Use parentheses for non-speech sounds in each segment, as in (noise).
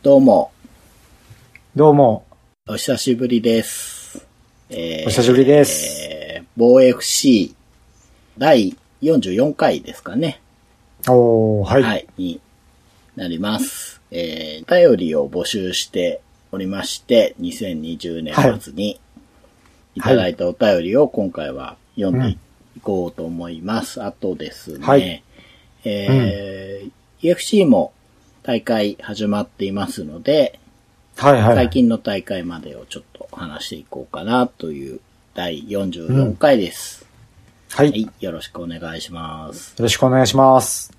どうも、どうも、お久しぶりです。えお久しぶりです。えー、防 FC 第44回ですかね。おー、はい。はい、になります。えー、お便りを募集しておりまして、2020年末にいただいたお便りを今回は読んでいこうと思います。あとですね、はいえー EFC も大会始まっていますので、はい、はい。最近の大会までをちょっと話していこうかなという第44回です。はい。はいよ、よろしくお願いします。ろしくお願いします。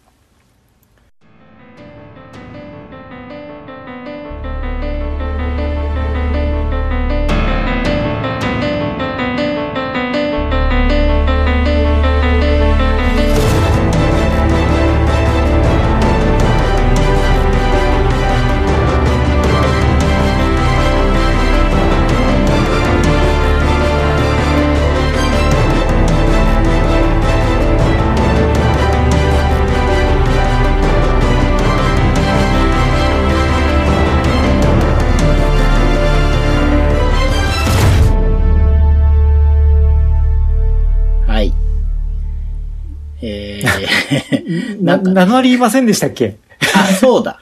えー、な、名乗りませんでしたっけ？あ、そうだ。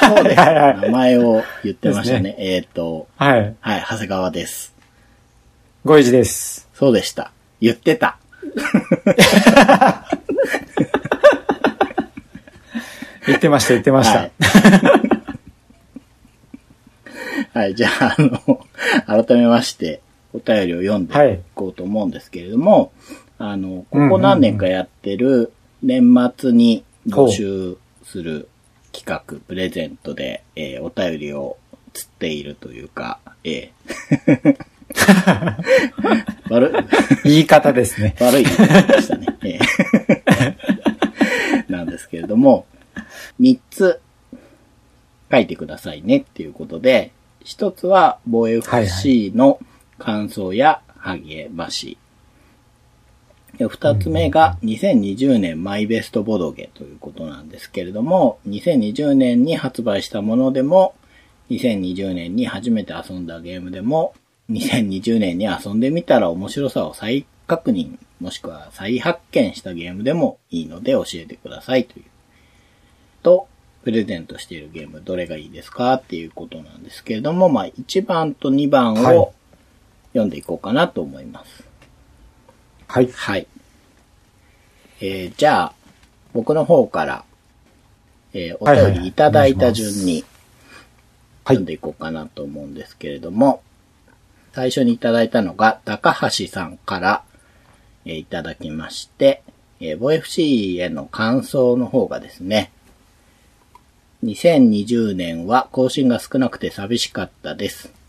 そうです。はいはい名前を言ってましたね。ですえっ、と、はい。はい、長谷川です。ごいじです。そうでした。言ってた。(laughs) 言ってました、言ってました。はい。はい、じゃあ、あの、改めまして、お便りを読んでいこうと思うんですけれども、あの、ここ何年かやってる年末に募集する企画、プレゼントで、えーお便りを釣っているというか、えー (laughs) 悪い、言い方ですね。悪い言い方でしたね。ええ (laughs) なんですけれども、3つ書いてくださいねっていうことで、1つは防衛 FC の感想や励まし。で2つ目が2020年マイベストボドゲということなんですけれども、2020年に発売したものでも、2020年に初めて遊んだゲームでも、2020年に遊んでみたら面白さを再確認、もしくは再発見したゲームでもいいので教えてくださいという。と、プレゼントしているゲームどれがいいですかっていうことなんですけれども、まあ1番と2番はいを読んでいこうかなと思います。はい。はい。えーじゃあ、僕の方から、えーお便りいただいた順にはい読んでいこうかなと思うんですけれども、最初にいただいたのが、高橋さんから、えーいただきまして、えー、ボ FC への感想の方がですね、2020年は更新が少なくて寂しかったです。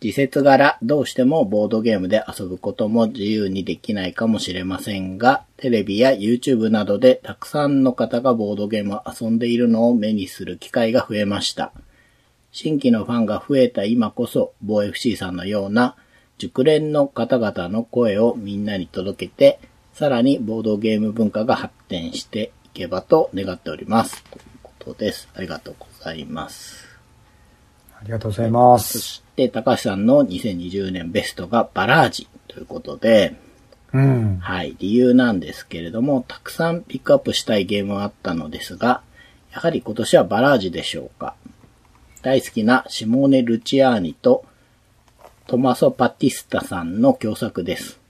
時節柄どうしてもボードゲームで遊ぶことも自由にできないかもしれませんが、テレビや YouTube などでたくさんの方がボードゲームを遊んでいるのを目にする機会が増えました。新規のファンが増えた今こそ、ボ FC さんのような熟練の方々の声をみんなに届けて、さらにボードゲーム文化が発展していけばと願っております。ということです。ありがとうございます。ありがとうございまそす。して、高橋さんの2020年ベストがバラージということで、うん。はい、理由なんですけれども、たくさんピックアップしたいゲームはあったのですが、やはり今年はバラージでしょうか。大好きなシモーネ・ルチアーニとトマソ・パティスタさんの共作です。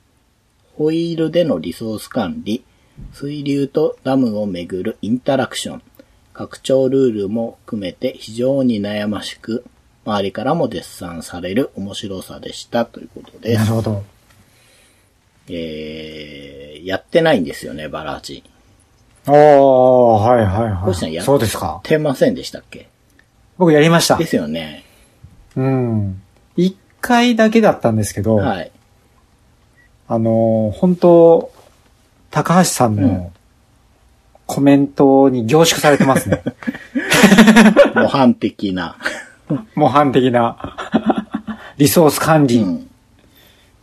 ホイールでのリソース管理、水流とダムをめぐるインタラクション、拡張ルールも含めて非常に悩ましく、周りからも絶賛される面白さでしたということですなる。ほど。えー、やってないんですよね、バラージ。おー、はいはいはい。星さんやそうですかやっ。てませんでしたっけ？僕やりましたで。すよね。うん。一回だけだったんですけど、はい。あのー本当高橋さんのコメントに凝縮されてますね。模範的な。模範的な (laughs) リソース管理、うん。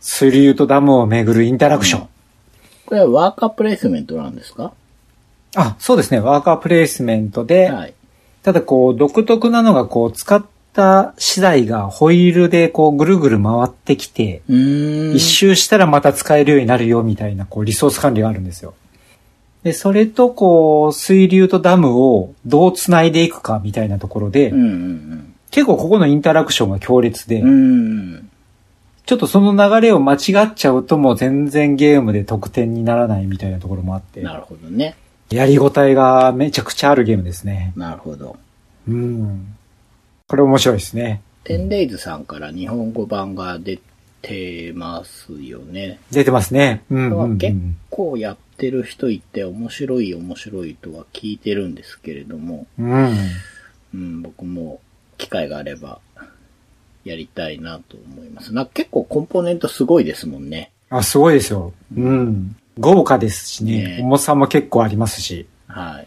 水流とダムをめぐるインタラクション。これはワーカープレイスメントなんですか？あ、そうですね。ワーカープレイスメントで、はい。ただこう、独特なのがこう、使った資材がホイールでこう、ぐるぐる回ってきて。一周したらまた使えるようになるよみたいなこう、リソース管理があるんですよ。で、それとこう、水流とダムをどう繋いでいくかみたいなところで、うんうん結構ここのインタラクションが強烈で。ちょっとその流れを間違っちゃうともう全然ゲームで得点にならないみたいなところもあって、なるほどね。やりごたえがめちゃくちゃあるゲームですね。なるほど。うん。これ面白いですね。テンデイズさんから日本語版が出てますよね。出てますね。うんうん、うん。結構やってる人いて面白い面白いとは聞いてるんですけれども、うん。うん、僕も機会があればやりたいなと思います。な結構コンポーネントすごいですもんね。あ、すごいですよ。うん。豪華ですしね。ね重さも結構ありますし。はい。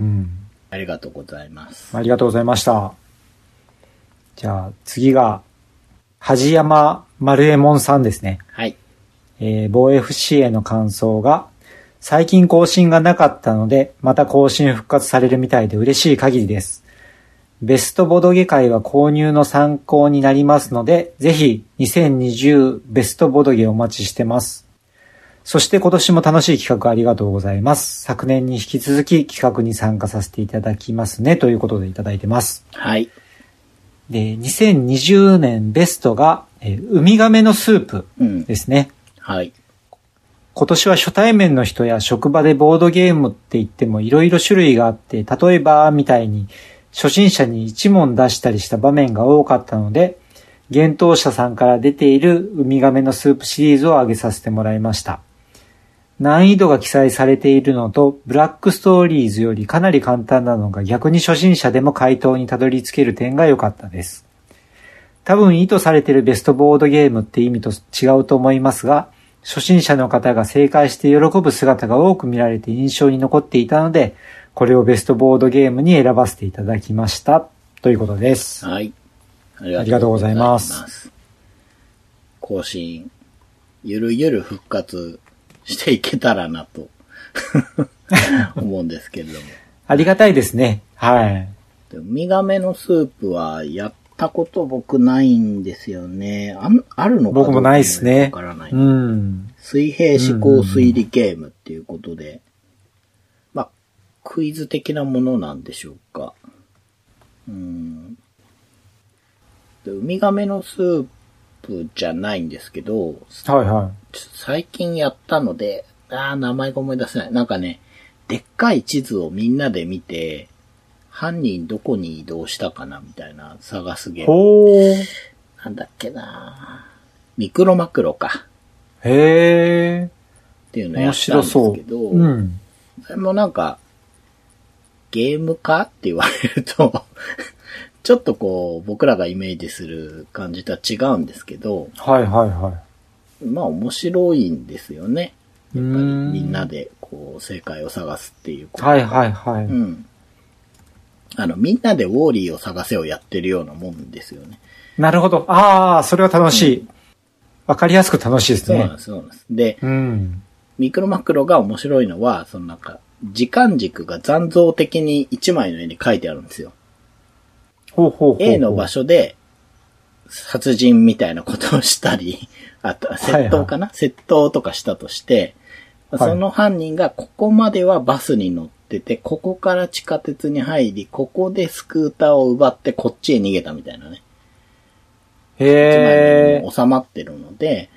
うん。ありがとうございます。ありがとうございました。じゃあ次が、恥山丸右衛門さんですね。はい。えー、防 FC への感想が、最近更新がなかったので、また更新復活されるみたいで嬉しい限りです。ベストボドゲ会は購入の参考になりますので、ぜひ2020ベストボドゲお待ちしてます。そして今年も楽しい企画ありがとうございます。昨年に引き続き企画に参加させていただきますね、ということでいただいてます。はい。で、2020年ベストが、えーウミガメのスープうん。ですね。はい。今年は初対面の人や職場でボードゲームって言ってもいろいろ種類があって、例えばみたいに初心者に一問出したりした場面が多かったので、幻冬者さんから出ているウミガメのスープシリーズを挙げさせてもらいました。難易度が記載されているのと、ブラックストーリーズよりかなり簡単なのが逆に初心者でも回答にたどり着ける点が良かったです。多分意図されているベストボードゲームって意味と違うと思いますが、初心者の方が正解して喜ぶ姿が多く見られて印象に残っていたので、これをベストボードゲームに選ばせていただきました。ということです。はい。ありがとうございますす。更新、ゆるゆる復活していけたらなと (laughs) 思うんですけれども。ありがたいですね。はい。でウミガメのスープはやったこと僕ないんですよね。あんあるのか僕もないっすねわからない。うん。水平思考推理ゲームっていうことで、まあ、クイズ的なものなんでしょうか。うん。でウミガメのスープじゃないんですけど、はいは最近やったので、あー名前が思い出せない。なんかね、でっかい地図をみんなで見て、犯人どこに移動したかなみたいな探すゲい。ーム。ほー。なんだっけなミクロマクロか。へー。っていうのや面ったん白そう。ですけど、うん。それもなんか、ゲーム化って言われると、(laughs) ちょっとこう、僕らがイメージする感じとは違うんですけど、はいはいはまあ面白いんですよね。い。うやっぱりみんなでこう、正解を探すっていうこと。はいはいはい。うん。あの、みんなでウォーリーを探せをやってるようなもんですよね。なるほど。ああ、それは楽しい。わ、かりやすく楽しいですねそうなんで。す、そうなんです。で、うん。ミクロマクロが面白いのは、そのなんか、時間軸が残像的に一枚の絵に書いてあるんですよ。ほうほうほうほう。A の場所で、殺人みたいなことをしたり、(laughs) あと、窃盗かな、窃盗とかしたとして、いその犯人がここまではバスに乗ってて、ここから地下鉄に入り、ここでスクーターを奪ってこっちへ逃げたみたいなね。へえに。収まってるので、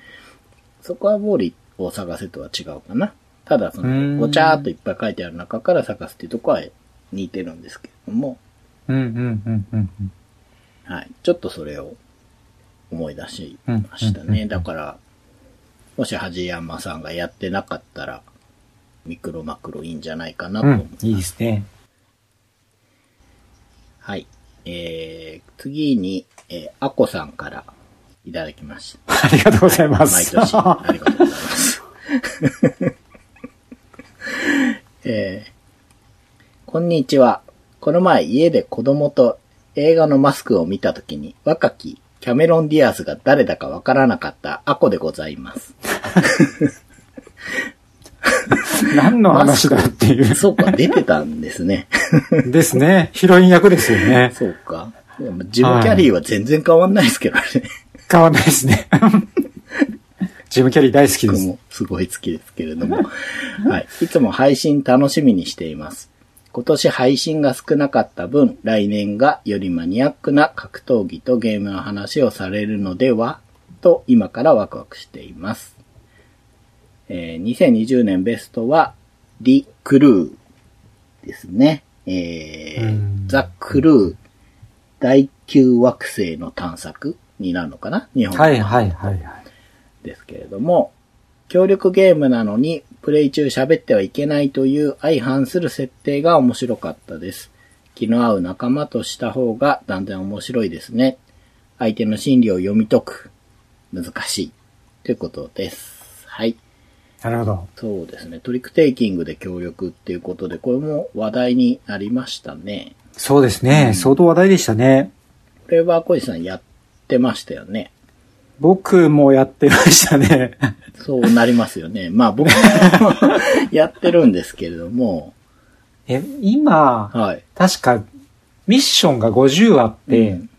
そこはウォーリーを探せとは違うかな。ただ、そうの、んごちゃーっといっぱい書いてある中から探すっていうとこは似てるんですけれども、うんうんうんうんうん。はい。ちょっとそれを思い出しましたね。うんうんうんうんだから、もしはじ山さんがやってなかったら、ミクロマクロいいんじゃないかなとう思います。ん、いいですね。はい。えー、次に、えー、アコさんからいただきました。ありがとうございま毎す。年、ありがとうございます。(laughs) えーこんにちは。この前家で子供と映画のマスクを見たときに若きキャメロン・ディアスが誰だかわからなかったアコでございます。(laughs) 何の話だっていう。そうか、出てたんですね。ですね。ヒロイン役ですよね。そうか。ジム・キャリーは全然変わんないですけどね。変わんないですね。ジム・キャリー大好きです。僕もす。ごい好きです。けれども。はい。いつも配信楽しみにしています。今年配信が少なかった分、来年がよりマニアックな格闘技とゲームの話をされるのではと今からワクワクしています。えー2020年ベストは、リ・クルーです。ね。えーザ・クルー第9惑星の探索になるのかな日本語はいはいはいはい。ですけれども、協力ゲームなのにプレイ中喋ってはいけないという相反する設定が面白かったです。気の合う仲間とした方が断然面白いですね。相手の心理を読み解く。難しい。ということです。はい。なるほど。そうですね。トリックテイキングで協力っていうことで、これも話題になりましたね。そうですね。相当話題でしたね。これは小石さんやってましたよね。僕もやってましたね。そうなりますよね。まあ僕も (laughs) やってるんですけれども、え、今、はい。確か、ミッションが50あって、うん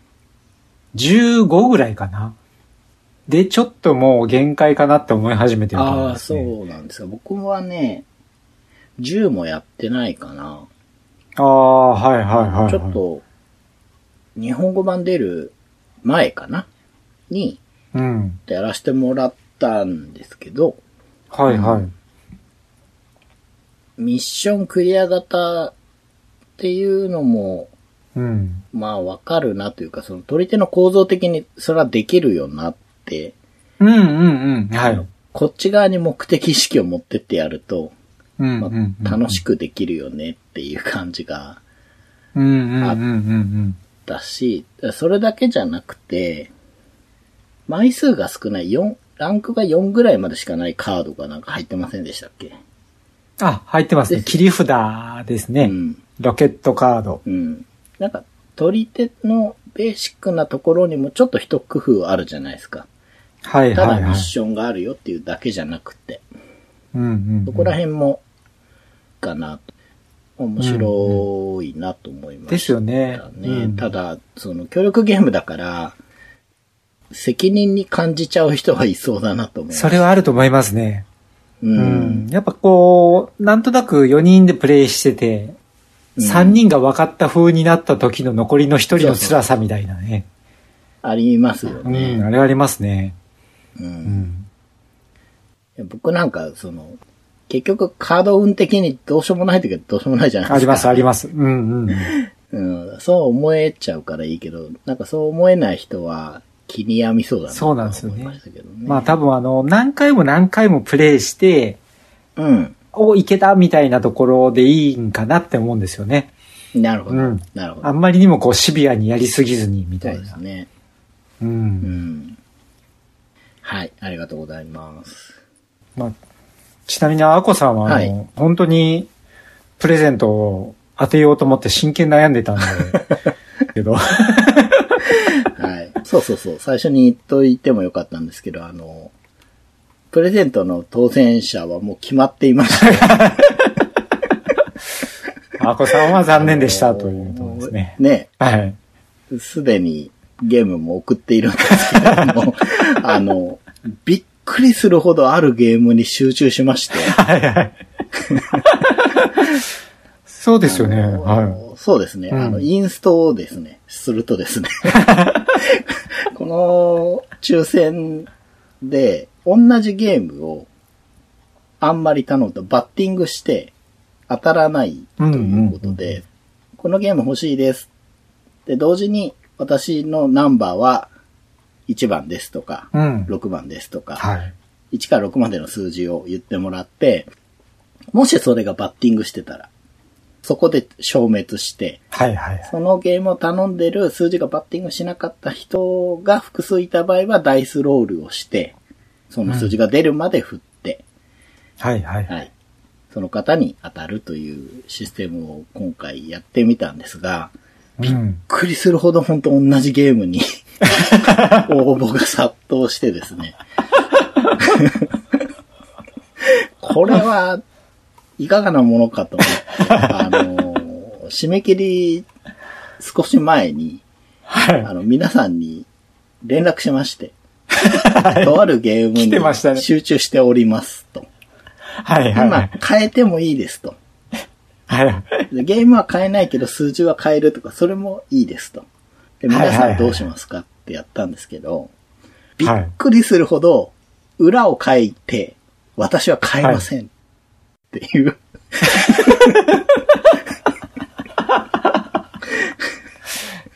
15ぐらいかな。で、ちょっともう限界かなって思い始めてると思いああ、ますね。そうなんですか。僕はね、10もやってないかな。ああ、はいはいはい、はい。ちょっと、日本語版出る前かな？に、うん。やらせてもらったんですけど、はいはい。ミッションクリア型っていうのも、うん。まあわかるなというか、その取り手の構造的にそれはできるよなって、うんうんうん。はい。こっち側に目的意識を持ってってやると、まうんうんうん。あ、楽しくできるよねっていう感じがうんうんうんうんだし、それだけじゃなくて、枚数が少ない4、ランクが4ぐらいまでしかないカードがなんか入ってませんでしたっけ？うん。あ、入ってますね。切り札ですね。うん。ロケットカード。うん。なんか、取り手のベーシックなところにもちょっと一工夫あるじゃないですか。はいたはいはい。だミッションがあるよっていうだけじゃなくて、うんうんうん。そこら辺も、かなと。面白いなと思いました、ですよね。うんただ、その協力ゲームだから、責任に感じちゃう人はいそうだなと思います。それはあると思いますね。う。うんん。やっぱこう、なんとなく4人でプレイしてて、うん3人が分かった風になった時の残りの1人の辛さみたいなね。ありますようん、ね。あれはありますね。うんうん。僕なんか、その、結局カード運的にどうしようもない時はどうしようもないじゃないですか。あります、あります。うんうん。うん、そう思えちゃうからいいけど、なんかそう思えない人は気に病みそうだなとそうなんですよねまね。まあ多分あの、何回も何回もプレイして、うん。お、いけたみたいなところでいいんかなって思うんですよね。なるほど。うんなるほど。あんまりにもこうシビアにやりすぎずにみそうたいな。ですね。う。うんん。はい、ありがとうございます。まあ、ちなみにあこさんはあの、はい本当にプレゼントを当てようと思って真剣に悩んでたんで、(laughs) けど、はい。そうそうそう。最初に言っといてもよかったんですけど、あの、プレゼントの当選者はもう決まっていました。(laughs) あこさんは残念でしたというところですね。ね。はい。すでにゲームも送っているんですけれども、(laughs) あの、びっくりするほどあるゲームに集中しまして。はいはい。(laughs) そうですよね。はそうですね。うんあの、インストをですね、するとですね、(laughs) この抽選で同じゲームをあんまり頼むとバッティングして当たらないということで、うんうんこのゲーム欲しいです。で、同時に私のナンバーは1番ですとか、い。うん。6番ですとか、はい。1から6までの数字を言ってもらって、もしそれがバッティングしてたら、そこで消滅して、はいはい。そのゲームを頼んでる数字がバッティングしなかった人が複数いた場合はダイスロールをして、その数字が出るまで振って、はいはい。はい。その方に当たるというシステムを今回やってみたんですが、びっびっくりするほど本当同じゲームに (laughs) 応募が殺到してですね。(laughs) これはいかがなものかと思って、あの、締め切り少し前に、はい。あの、皆さんに連絡しまして、とあるゲームに集中しておりますと。はいはいはい。今、変えてもいいですと。はい。でゲームは変えないけど数字は変えるとか、それもいいですと。で、皆さんどうしますかってやったんですけど、びっくりするほど、裏を書いて、私は変えませんっていう、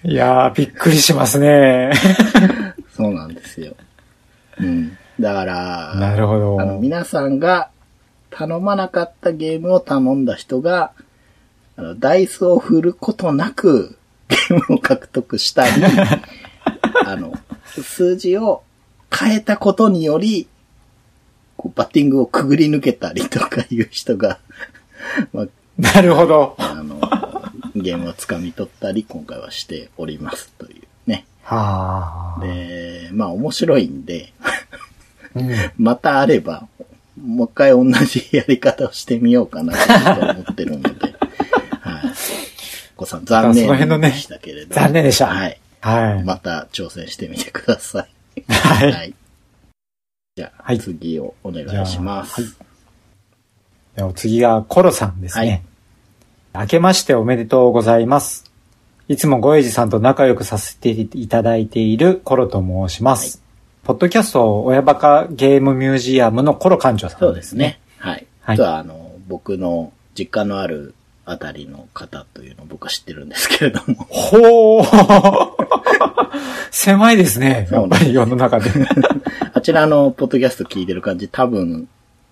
いやー、びっくりしますね。そうなんですよ。うん。だから、なるほどあの、皆さんが頼まなかったゲームを頼んだ人が、あの、ダイスを振ることなく、ゲームを獲得したり、(laughs) あの、数字を変えたことにより、こうバッティングをくぐり抜けたりとかいう人が、(laughs) まあ、なるほど。あの、ゲームを掴み取ったり、今回はしておりますというね。はあ。で、まあ面白いんで、うん。またあれば、もう一回同じやり方をしてみようかなと思ってるので、(laughs) はい。お子さん残念でしたけれど。残念でしたはい。はい。また挑戦してみてください。はい。じゃあ、はい次をお願いします。じゃでお次がコロさんですね。明けましておめでとうございます。いつもごえじさんと仲良くさせていただいているコロと申します。ポッドキャスト親バカゲームミュージアムのコロ館長さんそうですね。はい。はい実は、あの、僕の実家のあるあたりの方というのを僕は知ってるんですけれども。ほー狭いですね。やっぱり世の中で。(laughs) あちらのポッドキャスト聞いてる感じ、多分、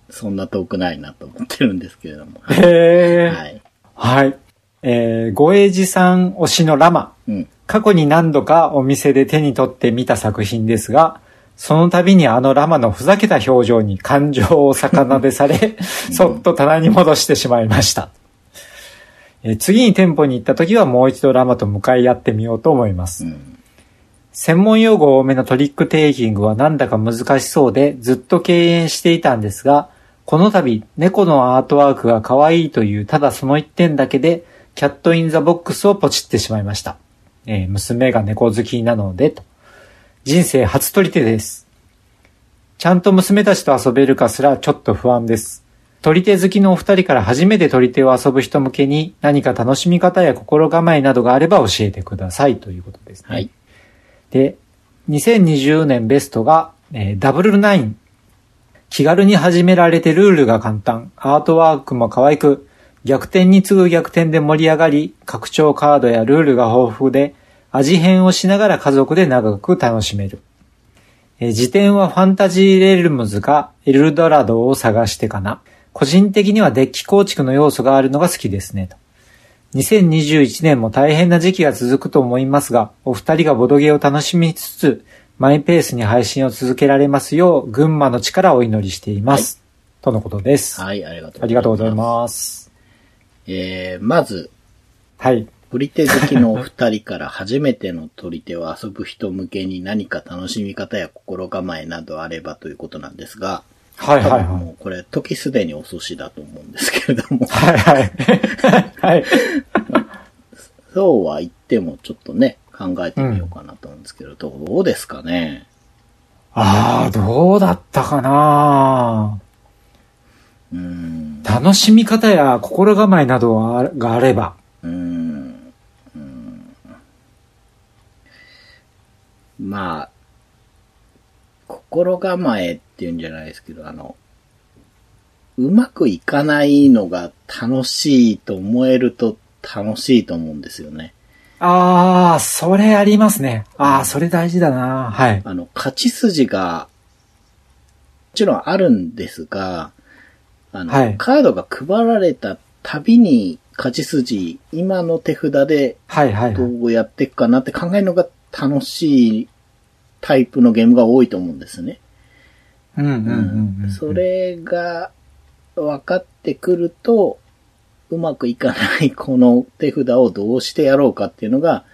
そんな遠くないなと思ってるんですけれども。はい。へーはい。はい。えー、ごえじさん推しのラマ。うん。過去に何度かお店で手に取ってみた作品ですが、その度にあのラマのふざけた表情に感情を逆なでされ、(laughs) (laughs) そっと棚に戻してしまいました。えー次に店舗に行った時はもう一度ラマと向かい合ってみようと思います。うん。専門用語多めのトリックテイキングはなんだか難しそうでずっと敬遠していたんですが、この度猫のアートワークが可愛いというただその一点だけでキャットインザボックスをポチってしまいました。えー娘が猫好きなのでと。人生初取り手です。ちゃんと娘たちと遊べるかすらちょっと不安です。取り手好きのお二人から初めて取り手を遊ぶ人向けに何か楽しみ方や心構えなどがあれば教えてくださいということですね。はい。で、2020年ベストが、えーダブルナイン。気軽に始められてルールが簡単。アートワークも可愛く、逆転に次ぐ逆転で盛り上がり、拡張カードやルールが豊富で、味変をしながら家族で長く楽しめる。え辞典はファンタジーレルムズかエルドラドを探してかな。個人的にはデッキ構築の要素があるのが好きですね。と2021年も大変な時期が続くと思いますが、お二人がボドゲを楽しみつつ、マイペースに配信を続けられますよう、群馬の力をお祈りしています。とのことです。はい、ありがとうございます。ありがとうございます。えー、まず、はい。取り手好きのお二人から初めての取り手を遊ぶ人向けに何か楽しみ方や心構えなどあればということなんですが、はいはいはい。もうこれ時すでに遅しだと思うんですけれども、はいはい。はい。そうは言ってもちょっとね、考えてみようかなと思うんですけど、どうですかね？ああ、どうだったかな？うーん、楽しみ方や心構えなどがあれば。うーん、うーんまあ、心構えっていうんじゃないですけど、あの、うまくいかないのが楽しいと思えると楽しいと思うんですよね。ああ、それありますね。ああ、それ大事だな。はい。あの、勝ち筋が、もちろんあるんですが、あの、はいカードが配られたたびに勝ち筋、今の手札ではいはいどはい。うやっていくかなって考えるのが楽しいタイプのゲームが多いと思うんですね。うんうんうんうん。それが分かってくると、うまくいかないこの手札をどうしてやろうかっていうのが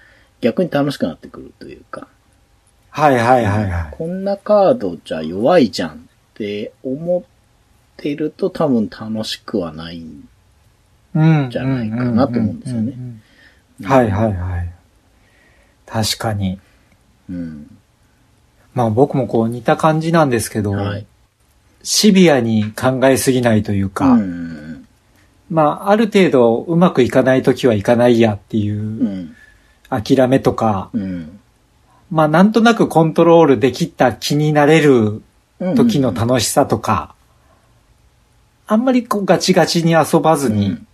逆に楽しくなってくるというか、はいはいはいはい。こんなカードじゃ弱いじゃんって思っていると多分楽しくはないんうん。じゃないかなと思うんですよね。はいはいはい。確かに。うん。まあ僕もこう似た感じなんですけど、はい。シビアに考えすぎないというか、うん。まあある程度うまくいかないときはいかないやっていううん諦めとか、うん。まあなんとなくコントロールできた気になれる時の楽しさとか、あんまりこうガチガチに遊ばずに、うん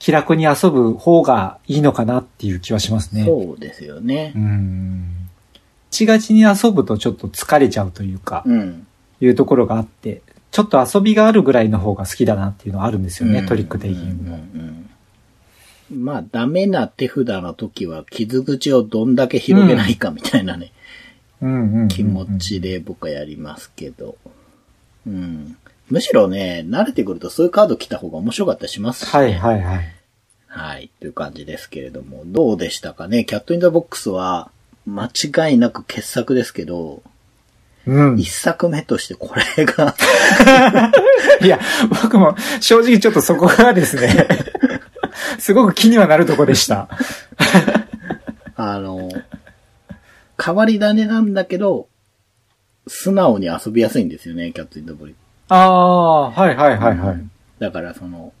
気楽に遊ぶ方がいいのかなっていう気はしますね。そうですよねう。ん。ガチガチに遊ぶとちょっと疲れちゃうというか、うん。いうところがあって、ちょっと遊びがあるぐらいの方が好きだなっていうのはあるんですよね、うんトリック的にも。うんうんまあ、ダメな手札の時は傷口をどんだけ広げないかみたいなね、気持ちで僕はやりますけど。うん。むしろね、慣れてくるとそういうカード来た方が面白かったりしますし、ね。はいはいはい。はい。という感じですけれども、どうでしたかねキャットインザボックスは、間違いなく傑作ですけど、うん。一作目としてこれが、(laughs) いや、僕も正直ちょっとそこがですね、(laughs) すごく気にはなるとこでした。あの、変わり種なんだけど、素直に遊びやすいんですよね、キャットインザボリ。ああ、はいはいはいはい。だからその、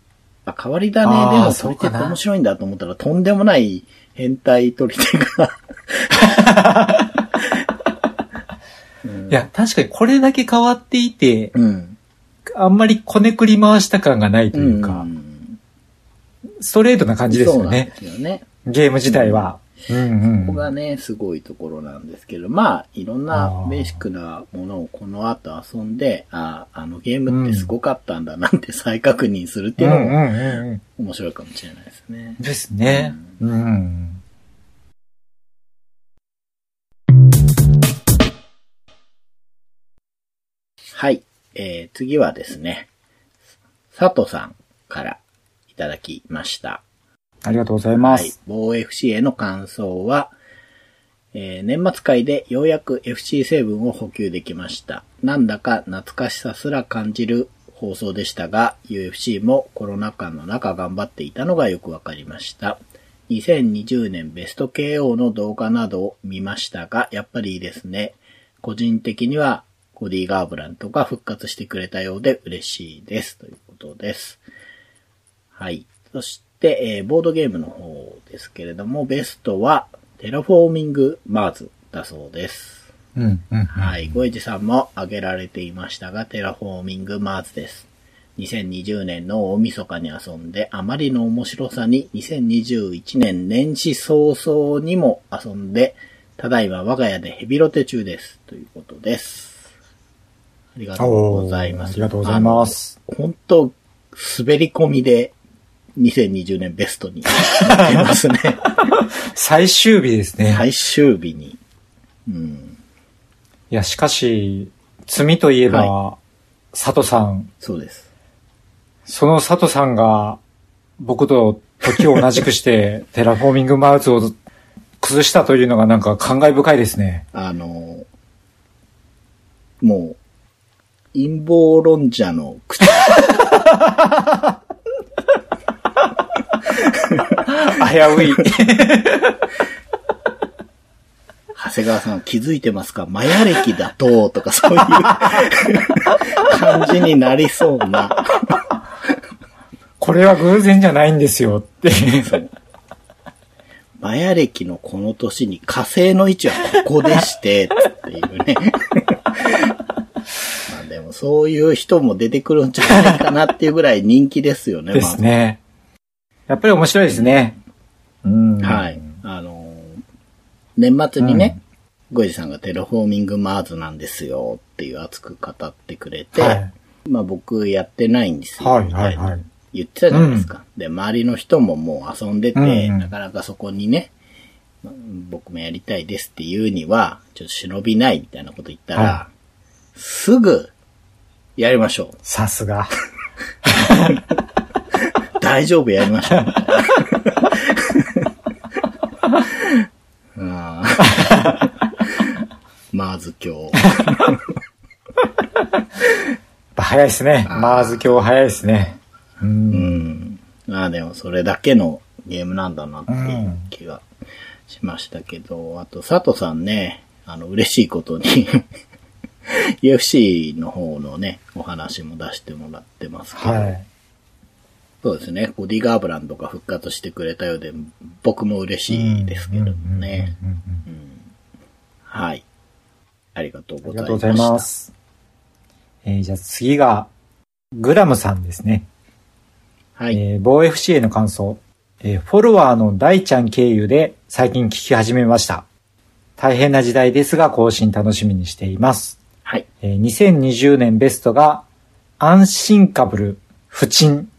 あ変わり種でもそうかな取り手って面白いんだと思ったらとんでもない変態取り手が。う (laughs) んいや、確かにこれだけ変わっていて、うん。あんまりこねくり回した感がないというか、んストレートな感じですよねそう。なんですよね。ゲーム自体は。うんうん。ここがね、すごいところなんですけど、まあ、いろんなベーシックなものをこの後遊んで、ああのゲームってすごかったんだなんて再確認するっていうのもうんうんうんうん。面白いかもしれないですね。ですね。うん。はい。えー、次はですね、佐藤さんからいただきました。ありがとうございますはいす。。防 FC への感想は、えー年末会でようやく FC7 を補給できました。なんだか懐かしさすら感じる放送でしたが、UFC もコロナ禍の中頑張っていたのがよくわかりました。2020年ベスト KO の動画などを見ましたが、やっぱりいいですね。個人的にはコディ・ガーブラントが復活してくれたようで嬉しいです。ということです。はい。そして、えーボードゲームの方ですけれども、ベストは、テラフォーミングマーズだそうです。うんうん。はい。ゴエジさんも挙げられていましたが、テラフォーミングマーズです。2020年の大晦日に遊んで、あまりの面白さに2021年年始早々にも遊んで、ただいま我が家でヘビロテ中です。ということです。ありがとうございます。ありがとうございます。本当滑り込みで2020年ベストになってますね。(laughs) 最終日ですね。最終日に。うん。いや、しかし、罪といえば、佐藤さん、そうです。その佐藤さんが、僕と時を同じくして、(laughs) テラフォーミングマーズを崩したというのがなんか感慨深いですね。あの、もう、陰謀論者の口。(laughs) (laughs) 危うい。(laughs) 長谷川さん気づいてますかマヤ歴だと、とかそういう感じになりそうな。これは偶然じゃないんですよってマヤ歴のこの年に火星の位置はここでして、っていうね。(laughs) まあでもそういう人も出てくるんじゃないかなっていうぐらい人気ですよね、ですね。やっぱり面白いですね。うん。はい。あのー年末にね、ゴイジさんがテラフォーミングマーズなんですよっていう熱く語ってくれて、はい。まあ僕やってないんですよ。はいはいはい。言ってたじゃないですか。で、周りの人ももう遊んでて、うんうんなかなかそこにね、ま僕もやりたいですっていうには、ちょっと忍びないみたいなこと言ったら、はすぐ、やりましょう。さすが。(laughs) 大丈夫やりましょう。みたうんまず今日。早いですね。まず今日早いですね。う。うんん。まあでもそれだけのゲームなんだなっていう気がしましたけど、あと佐藤さんね、あの、嬉しいことに (laughs) UFC の方のね、お話も出してもらってますけど、はい。そうですね、ボディガーブランドが復活してくれたようで、僕も嬉しいですけどもね。はい。ありがとうあございました。りがとうございます。えーじゃあ次が、グラムさんですね。はい。えー、防 FC への感想。えーフォロワーの大ちゃん経由で最近聞き始めました。大変な時代ですが更新楽しみにしています。はい。えー2020年ベストが、アンシンカブル、不沈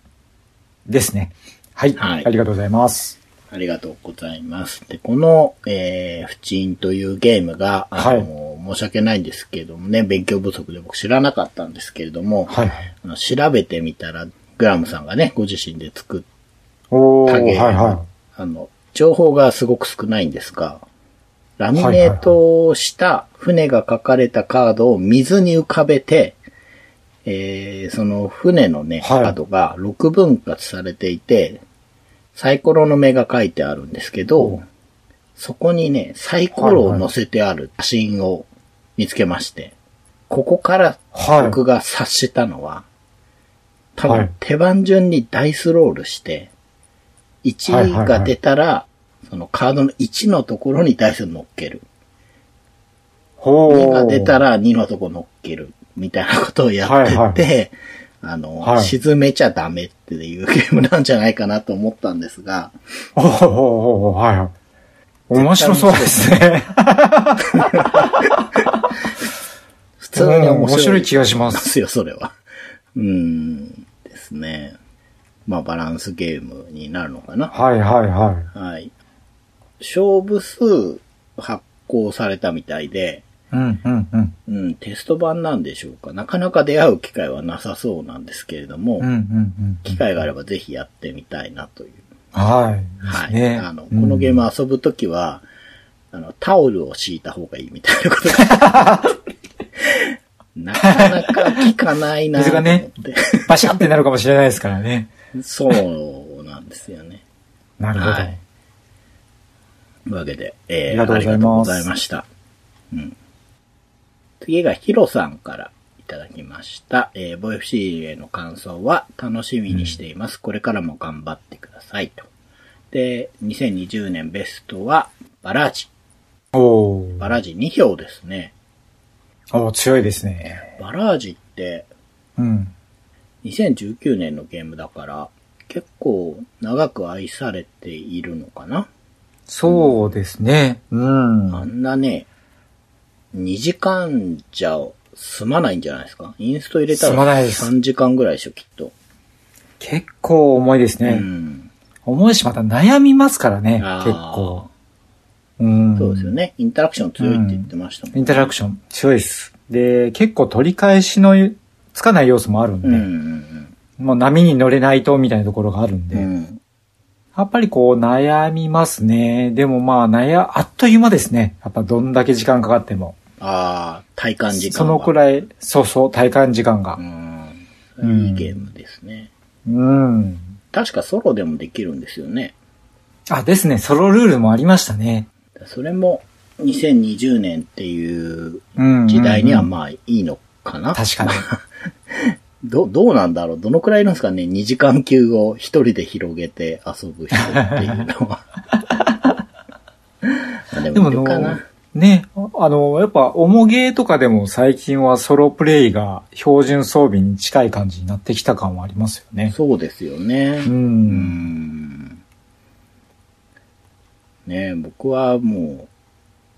ですね。はい。はいありがとうございます。ありがとうございます。で、この、えー、不沈というゲームが、あの、申し訳ないんですけれどもね、勉強不足で僕知らなかったんですけれども、はい。あの調べてみたら、グラムさんがね、ご自身で作ったゲーム、はあの、情報がすごく少ないんですが、ラミネートをした船が書かれたカードを水に浮かべて、えー、その船のね、はいカードが6分割されていて、サイコロの目が書いてあるんですけど、そこにね、サイコロを載せてある写真を見つけまして、ここから。僕が察したのは、多はい分手番順にダイスロールして、1が出たら、そのカードの1のところにダイスを乗っける。ほー。2が出たら2のところ乗っける。みたいなことをやってて、はいはいあの、はい沈めちゃダメっていうゲームなんじゃないかなと思ったんですが、おーおーおーはいはい。面白そうですね。普通に面面白い。白い気がしま。ますすよ、それは。うーん、ですね。まあ、バランスゲームになるのかな。はいはいはい。はい。勝負数発行されたみたいで、うんうんうん。うん、テスト版なんでしょうか。なかなか出会う機会はなさそうなんですけれども、うんうんうん。機会があればぜひやってみたいなという。はい。はい。ねあの、このゲーム遊ぶときは、あの、タオルを敷いた方がいいみたいなことが。(laughs) なかなか聞かないなと思って。バシャってなるかもしれないですからね。そうなんですよね。なるほど。はいというわけで、えー、ありがとうございますありがとうございました。うん。次がヒロさんからいただきました。えー、ボイフ c への感想は楽しみにしています。これからも頑張ってくださいと。で、2020年ベストはバラージ。おーバラージ2票ですね。おー強いですね。バラージってうん。2019年のゲームだから結構長く愛されているのかな？そうですね。うん。あんなね、2時間じゃ済まないんじゃないですか？インスト入れたらいです3時間ぐらいでしょ、きっと。結構重いですうね。ん。重いしまた悩みますからね。結構。うん。そうですよね。インタラクション強いって言ってましたもんね。インタラクション強いです。で、結構取り返しのつかない要素もあるんで、うんうんもう波に乗れないとみたいなところがあるんで、うん。うん。やっぱりこう悩みますね。でもまあ悩、あっという間ですね。やっぱどんだけ時間かかっても。ああ、体感時間そのくい。らい、そうそう、体感時間がう。ん。うんいいゲームですね。うん。確かソロでもできるんですよね。あ、ですね。ソロルールもありましたね。それも2020年っていううん。時代にはうんまあいいのかな、確かに。(laughs) ど、どうなんだろうどのくらいいるんですかね ?2 時間級を一人で広げて遊ぶ人っていうのは。(laughs) あででももいるかなね、あの、やっぱ、オモゲーとかでも最近はソロプレイが標準装備に近い感じになってきた感はありますよね。そうですよね。う。うんん。ね僕はも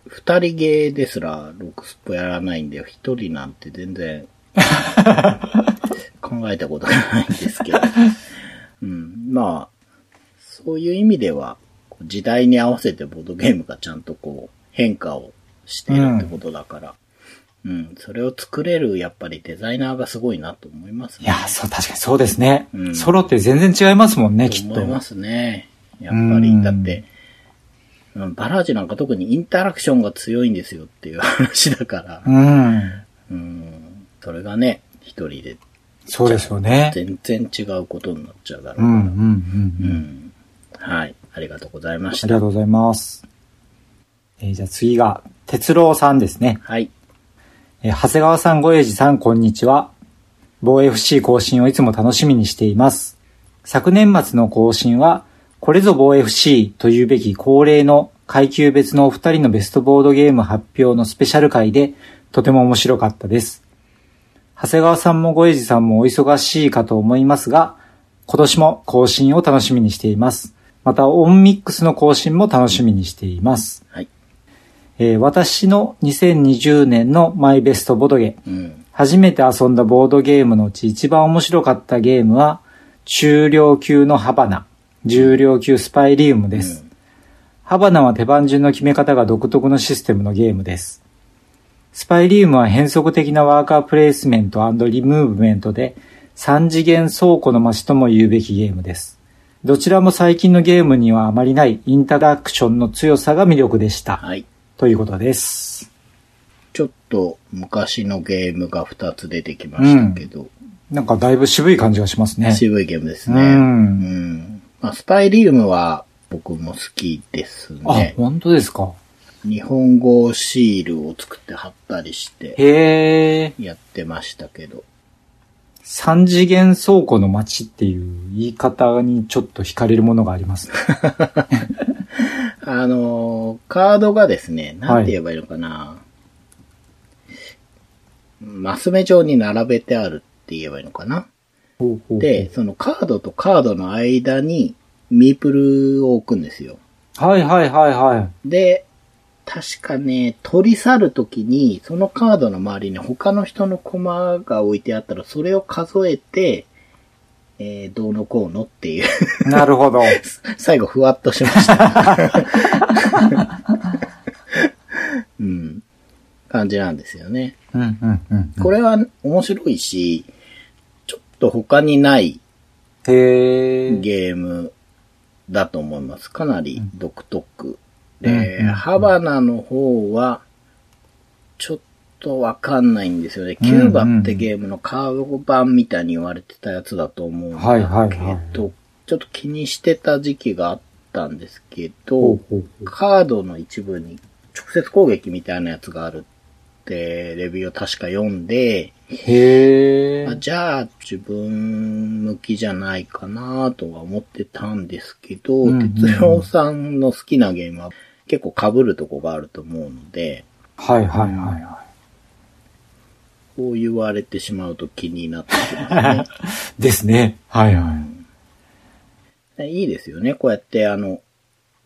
う、二人ゲーですらロクスポやらないんで、一人なんて全然 (laughs) 考えたことがないんですけど。うん。まあ、そういう意味では、時代に合わせてボードゲームがちゃんとこう変化をしているってことだから、うん、それを作れるやっぱりデザイナーがすごいなと思いますね。いや、そう、確かにそうですね。うんソロって全然違いますもんね、きっと。と思いますね。やっぱり、うんだって、うんバラージュなんか特にインタラクションが強いんですよっていう話だから、うん。うん、それがね、一人でそうですよね。全然違うことになっちゃうだろうから。うん、うん、うん。ううんんはい。ありがとうございました。ありがとうございます。えーじゃあ次が、哲郎さんですね。はい。えー長谷川さん、ごえじさん、こんにちは。防 FC 更新をいつも楽しみにしています。昨年末の更新は、これぞ防 FC というべき恒例の階級別のお二人のベストボードゲーム発表のスペシャル回で、とても面白かったです。長谷川さんもごえじさんもお忙しいかと思いますが、今年も更新を楽しみにしています。また、オンミックスの更新も楽しみにしています。はい。えー私の2020年のマイベストボドゲ、うん。初めて遊んだボードゲームのうち一番面白かったゲームは、中量級のハバナ、重量級スパイリウムです。ハバナは手番順の決め方が独特のシステムのゲームです。スパイリウムは変則的なワーカープレイスメントリムーブメントで3次元倉庫の街とも言うべきゲームです。どちらも最近のゲームにはあまりないインタラクションの強さが魅力でした。はい。ということです。ちょっと昔のゲームが2つ出てきましたけど、なんかだいぶ渋い感じがしますね。渋いゲームですね。うんうんまあ、スパイリウムは僕も好きですあね、。本当ですか。日本語シールを作って貼ったりしてへえ。やってましたけど。三次元倉庫の街っていう言い方にちょっと惹かれるものがありますね。(laughs) あのーカードがですね、なんて言えばいいのかな、マス目状に並べてあるって言えばいいのかなほうほうで、、そのカードとカードの間にミープルを置くんですよ。はいはいはいはい。で、確かね、取り去るときに、そのカードの周りに他の人のコマが置いてあったら、それを数えて、えー、どうのこうのっていう、なるほど。(laughs) 最後ふわっとしました。(laughs) うん。感じなんですよね。うんうんうん。これは面白いし、ちょっと他にない。ゲームだと思います。かなり独特。うんで、うんハバナの方は、ちょっとわかんないんですよね。うんキューバってゲームのカード版みたいに言われてたやつだと思うんだけど、はいはいはいちょっと気にしてた時期があったんですけど、ほうほうほう。カードの一部に直接攻撃みたいなやつがあるって、レビューを確か読んで、へえ。あじゃあ自分向きじゃないかなとは思ってたんですけど、うんうん。うん哲郎さんの好きなゲームは結構被るとこがあると思うので、はいはいはいはこう言われてしまうと気になってきますね。い。(laughs) ですね。はいはい。でいいですよね。こうやってあの、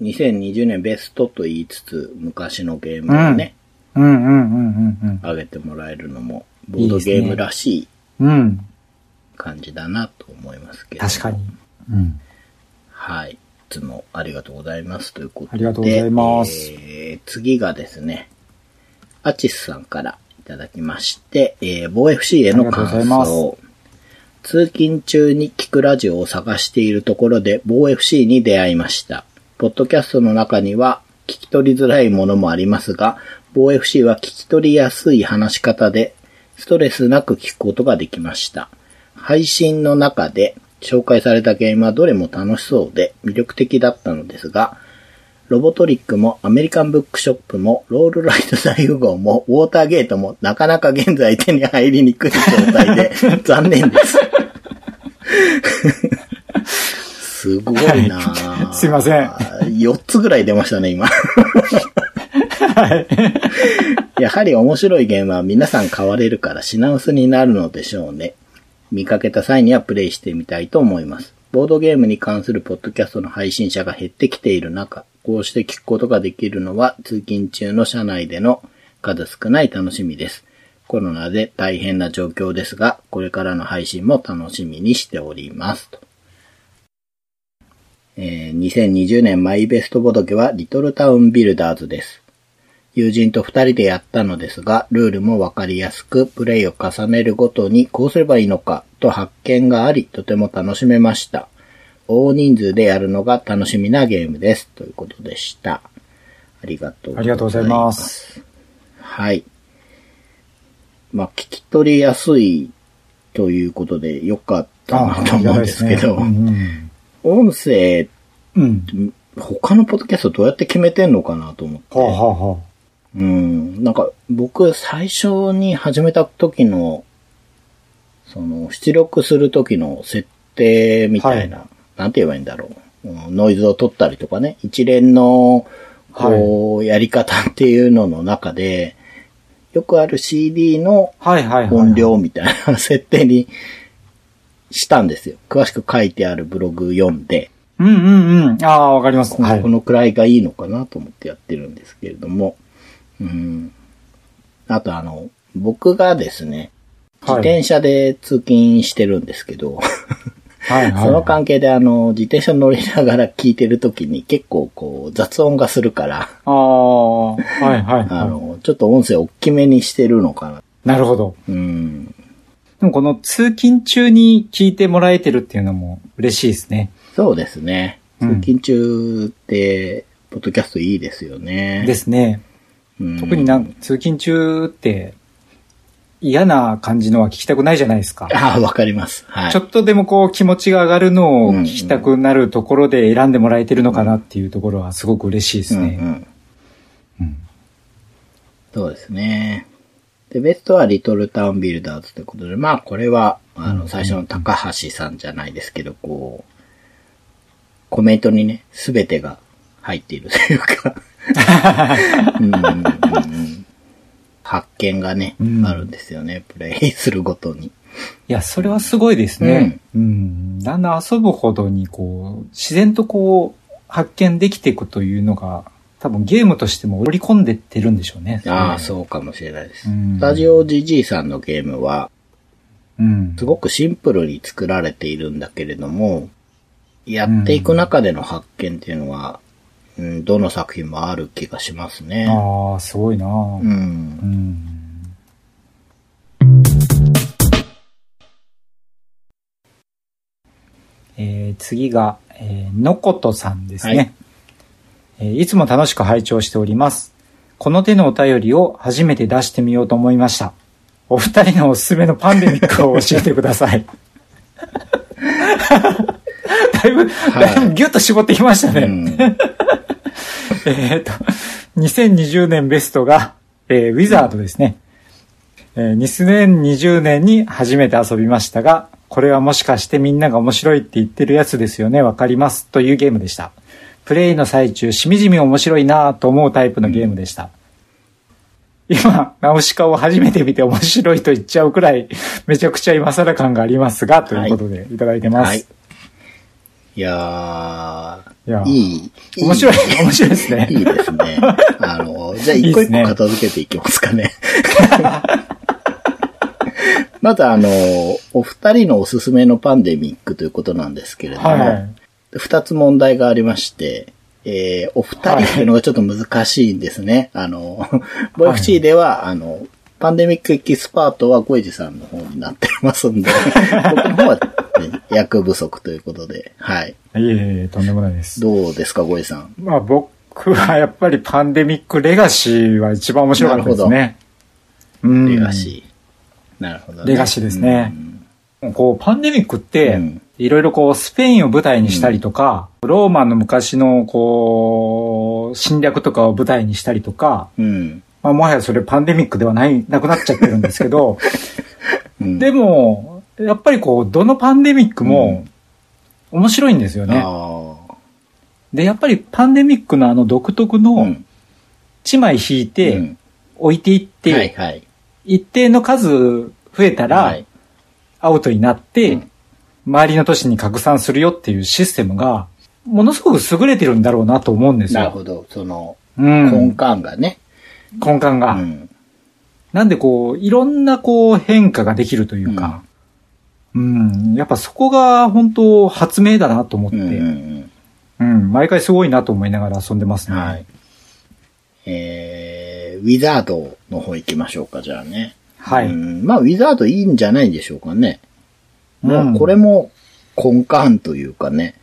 2020年ベストと言いつつ、昔のゲームをね、うんうんうんうん上げてもらえるのも、ボードゲームらしいうん。うん。感じだなと思いますけど。確かに。うん。はい。いつもありがとうございますということで。ありがとうございますえー次がですね、アチスさんからいただきまして、えー、防 FC への感想。通勤中に聞くラジオを探しているところで、防 FC に出会いました。ポッドキャストの中には聞き取りづらいものもありますが、防 FC は聞き取りやすい話し方で、ストレスなく聞くことができました。配信の中で紹介されたゲームはどれも楽しそうで魅力的だったのですが、ロボトリックもアメリカンブックショップもロールライト大富豪もウォーターゲートもなかなか現在手に入りにくい状態で (laughs) 残念です。すごいなぁすいません4つぐらい出ましたね、今。やはり面白いゲームは皆さん買われるから品薄になるのでしょうね。見かけた際にはプレイしてみたいと思います。ボードゲームに関するポッドキャストの配信者が減ってきている中、こうして聞くことができるのは通勤中の車内での数少ない楽しみです。コロナで大変な状況ですが、これからの配信も楽しみにしております。とえー2020年マイベストボドゲはリトルタウンビルダーズです。友人と二人でやったのですが、ルールもわかりやすく、プレイを重ねるごとにこうすればいいのかと発見があり、とても楽しめました。大人数でやるのが楽しみなゲームです。ということでした。ありがとうありがとうございます。はい。まあ、聞き取りやすいということでよかったなと思うんですけど、うんうん音声、うん。他のポッドキャストどうやって決めてんのかなと思って。はあ、はあはあ、うん。なんか、僕、最初に始めた時の、その、出力する時の設定みたいな、なんて言えばいいんだろう。うんノイズを取ったりとかね、一連の、こう、やり方っていうのの中で、よくある CD の。音量みたいな設定にしたんですよ。詳しく書いてあるブログ読んで、うんうんうん。ああ、わかります。はいこ。のくらいがいいのかなと思ってやってるんですけれども、うん。あとあの、僕がですね、自はい転車で通勤してるんですけど、はいはい。その関係であの、自転車乗りながら聞いてるときに結構こう雑音がするから、ああ、はいはいあはの、ちょっと音声大きめにしてるのかな。い。なるほど。うん。でもこの通勤中に聞いてもらえてるっていうのも嬉しいですね。そうですね。うん通勤中って、ポッドキャストいいですよね。ですね。うん特になん通勤中って嫌な感じのは聞きたくないじゃないですか。ああ、わかります。はい。ちょっとでもこう気持ちが上がるのを聞きたくなるところで選んでもらえてるのかなっていうところはすごく嬉しいですね。うんうんうんそうですね。で、ベストはリトルタウンビルダーズということで、まあこれは、あの、最初の高橋さんじゃないですけど、こう、コメントにね、すべてが入っているというか (laughs) うんうんうんうん、発見がね、うんあるんですよね、プレイするごとに。いや、それはすごいですね。うん。だんだん遊ぶほどにこう、自然とこう、発見できていくというのが、多分ゲームとしても織り込んでってるんでしょうね。ああ、う。そうかもしれないです。うんスタジオ GG さんのゲームは、うん。すごくシンプルに作られているんだけれども、やっていく中での発見っていうのは、うん、どの作品もある気がしますね。ああ、すごいなう。うんん。えー次が、えーのことさんですね、はいえーいつも楽しく拝聴しております。この手のお便りを初めて出してみようと思いました。お二人のおすすめのパンデミックを教えてください。(laughs) だいぶ、だいぶギュッと絞ってきましたね。うん。えっと、2020年ベストが、えーウィザードですね。えー2020年に初めて遊びましたが、これはもしかしてみんなが面白いって言ってるやつですよね、わかります。というゲームでした。プレイの最中、しみじみ面白いなぁと思うタイプのゲームでした。今、ナウシカを初めて見て面白いと言っちゃうくらい、めちゃくちゃ今更感がありますが、ということでいただいてます。はい。いやいやー、いい。面白い、面白いですね。いいですね。あの、じゃあ一個一個片付けていきますかね。まずあの、お二人のおすすめのパンデミックということなんですけれども、はい。二つ問題がありまして、えー、お二人っていうのがちょっと難しいんですね。あの、ボイフチーでは、あの、パンデミックエキスパートはゴイジさんの方になってますんで、(laughs) 僕の方は、ね、役不足ということで、はい。いえいえ、とんでもないです。どうですか、ゴイジさん。まあ僕はやっぱりパンデミックレガシーは一番面白かったですね。うんレガシー。なるほど、ね。レガシーですねうんこう、パンデミックってうん、いろいろこう、スペインを舞台にしたりとか、ローマの昔のこう、侵略とかを舞台にしたりとか、うん。まあもはやそれパンデミックではない、なくなっちゃってるんですけど、(laughs) うん。でも、やっぱりこう、どのパンデミックも面白いんですよね。あで、やっぱりパンデミックのあの独特のん。1枚引いて、うん置いていって、はいはい。一定の数増えたらはい、アウトになって、うん周りの都市に拡散するよっていうシステムが、ものすごく優れてるんだろうなと思うんですよ。なるほど。その、うん。根幹がね。根幹が。うん。なんでこう、いろんなこう変化ができるというか、うん、やっぱそこが本当発明だなと思って、うんうん。毎回すごいなと思いながら遊んでますね。はい。えー、ウィザードの方行きましょうか、じゃあね。はい。うんまあ、ウィザードいいんじゃないんでしょうかね。もうこれも根幹というかね。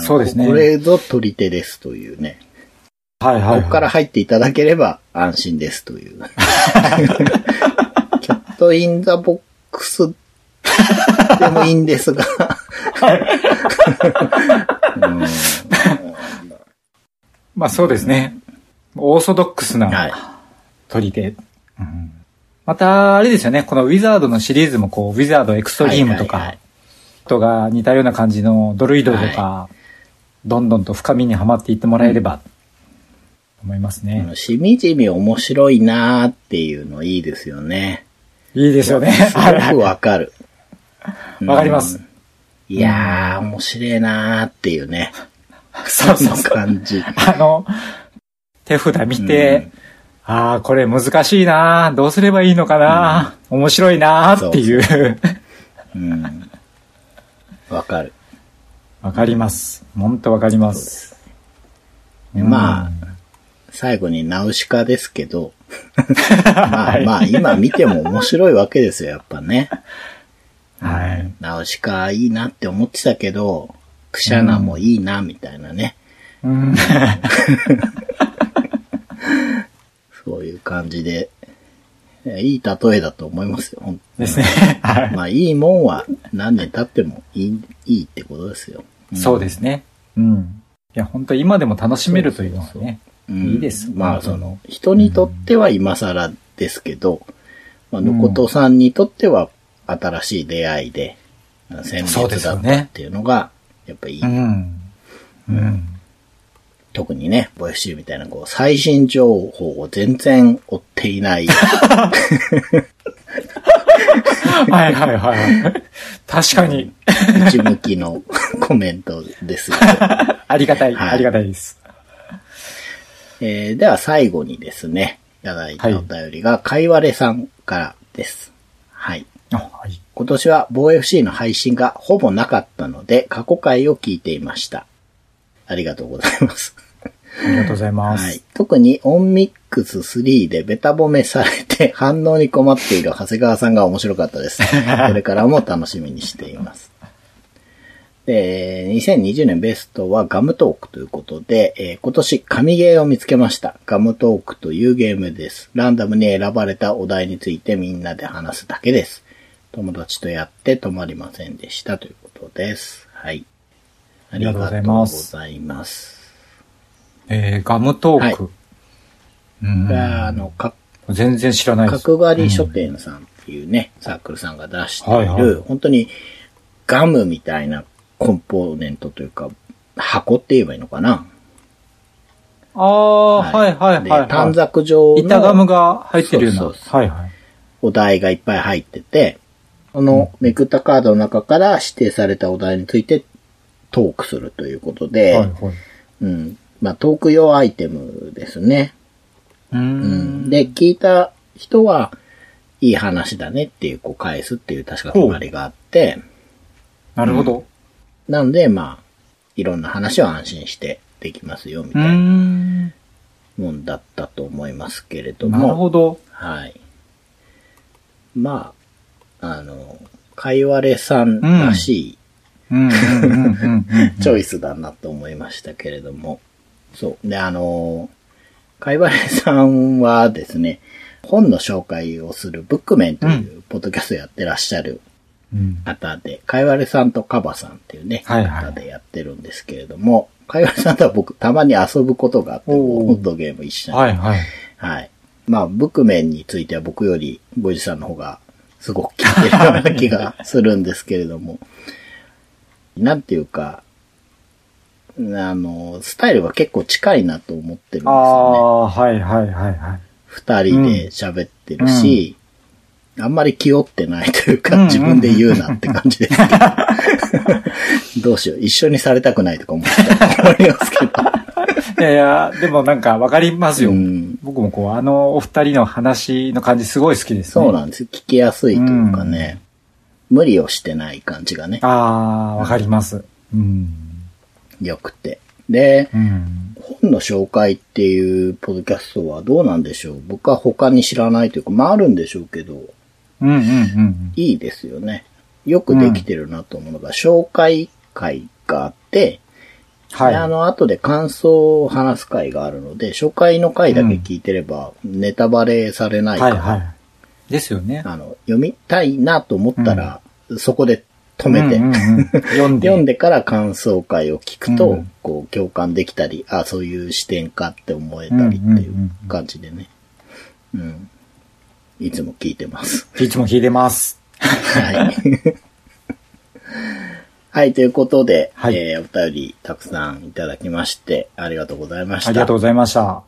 そうですねこれぞ取り手ですというね。はいはい、はい。ここから入っていただければ安心ですという。キャットインザボックスっ (laughs) でもいいんですが。うんまあそうですね。オーソドックスはいなトリテで。うんまた、あれですよね。このウィザードのシリーズもこう、ウィザードエクストリームとかはいはいはい、とが似たような感じのドルイドとか、どんどんと深みにはまっていってもらえれば、思いますね。しみじみ面白いなーっていうのいいですよね。いいですよね。すごくわかる。(laughs) わかりますうん。いやー、面白いなーっていうね。(laughs) そうそうそそう。の感じ。あの、手札見て、ああ、これ難しいなどうすればいいのかな、面白いなっていう。うん。わかる。わかります。ほんとわかります。まあ、最後にナウシカですけど、まあまあ今見ても面白いわけですよ、やっぱね。あ、はい。ナウシカいいなって思ってたけど、クシャナもいいな、みたいなね。うん、(laughs) そういう感じで、えいい例えだと思いますよ、ほんですね。はい。まあいいもんは何年経ってもいい、いいってことですよ。そうですね。うん。いや、本当今でも楽しめるというのはね。うんいいですまあその、人にとっては今更ですけど、まあ、のことさんにとっては新しい出会いで、鮮烈だったっていうのが、やっぱいい。うん。うん。特にね、ボイフシーみたいなこう、最新情報を全然追っていない。はいはいはい。確かに。内向きの (laughs) コメントですよ、(laughs) ありがたい、はいありがたいです。えーでは最後にですね、いただいたお便りが、かいわれさんからです。はい。あはい。今年は防 FC の配信がほぼなかったので、過去回を聞いていました。ありがとうございます。ありがとうございます。はい。特にオンミックス3でベタ褒めされて (laughs) 反応に困っている長谷川さんが面白かったです。これからも楽しみにしています。で、2020年ベストはガムトークということで、えー今年神ゲーを見つけました。ガムトークというゲームです。ランダムに選ばれたお題についてみんなで話すだけです。友達とやって止まりませんでしたということです。はい。ありがとうございます。えー、ガムトーク。はうんあの、か全然知らないです。角刈り書店さんっていうね、サークルさんが出している、はいはい本当にガムみたいなコンポーネントというか、箱って言えばいいのかな？ああ、はいはいではい、はい。短冊状板ガムのが入ってるような。そうそうそはいはい。お題がいっぱい入ってて、このめくったカードの中から指定されたお題についてトークするということで、はいはい。うん。まあトーク用アイテムですね。うんん。で、聞いた人は、いい話だねっていう、こう返すっていう確か決まりがあって、なるほど。なので、まあ、いろんな話を安心してできますよ、みたいなんん。もんだったと思いますけれどなるも、ほど。はい。まあ、あの、かいわれさんらしい。チョイスだなと思いましたけれども、そう。で、あの、かいわれさん。はですね、本の紹介をするブックメンというポッドキャストやってらっしゃるうん。方で、かいわれさん。とカバさん。っていうね、はいはい方でやってるん。ですけれども、かいわれさん。とは僕たまに遊ぶことがあって、おーボードゲーム一緒に。はいはい。はい。まあ、ブックメンについては僕より、ごじさん。の方が、すごく聞いてるような気がするんですけれども、なんていうか、あの、スタイルが結構近いなと思ってるんですあよね。あ、はいはいはいはい。二人で喋ってるし、あんまり気負ってないというか、うんうん自分で言うなって感じですけど。(laughs) どうしよう。一緒にされたくないとか思って思いますけど。いやいや、でもなんかわかりますよ。うん僕もこう、あのお二人の話の感じすごい好きですね。そうなんですよ。聞きやすいというかね、無理をしてない感じがね、ああ、わかります。うん。良くて。で、うん。本の紹介っていうポッドキャストはどうなんでしょう僕は他に知らないというか、まああるんでしょうけど、うんうんうんいいですよね。よくできてるなと思うのが、紹介会があって、はい。であの、後で感想を話す会があるので、初回の回だけ聞いてれば、ネタバレされないから、はいはい。ですよね。あの、読みたいなと思ったら、そこで止めて、うんうんうん読んで。(laughs) 読んでから感想会を聞くと、うんこう共感できたり、あ、そういう視点かって思えたりっていう感じでね。うん。いつも聞いてます。いつも聞いてます。(laughs) はい。はい、ということで、はいえーお便りたくさんいただきまして、ありがとうございました。ありがとうございました。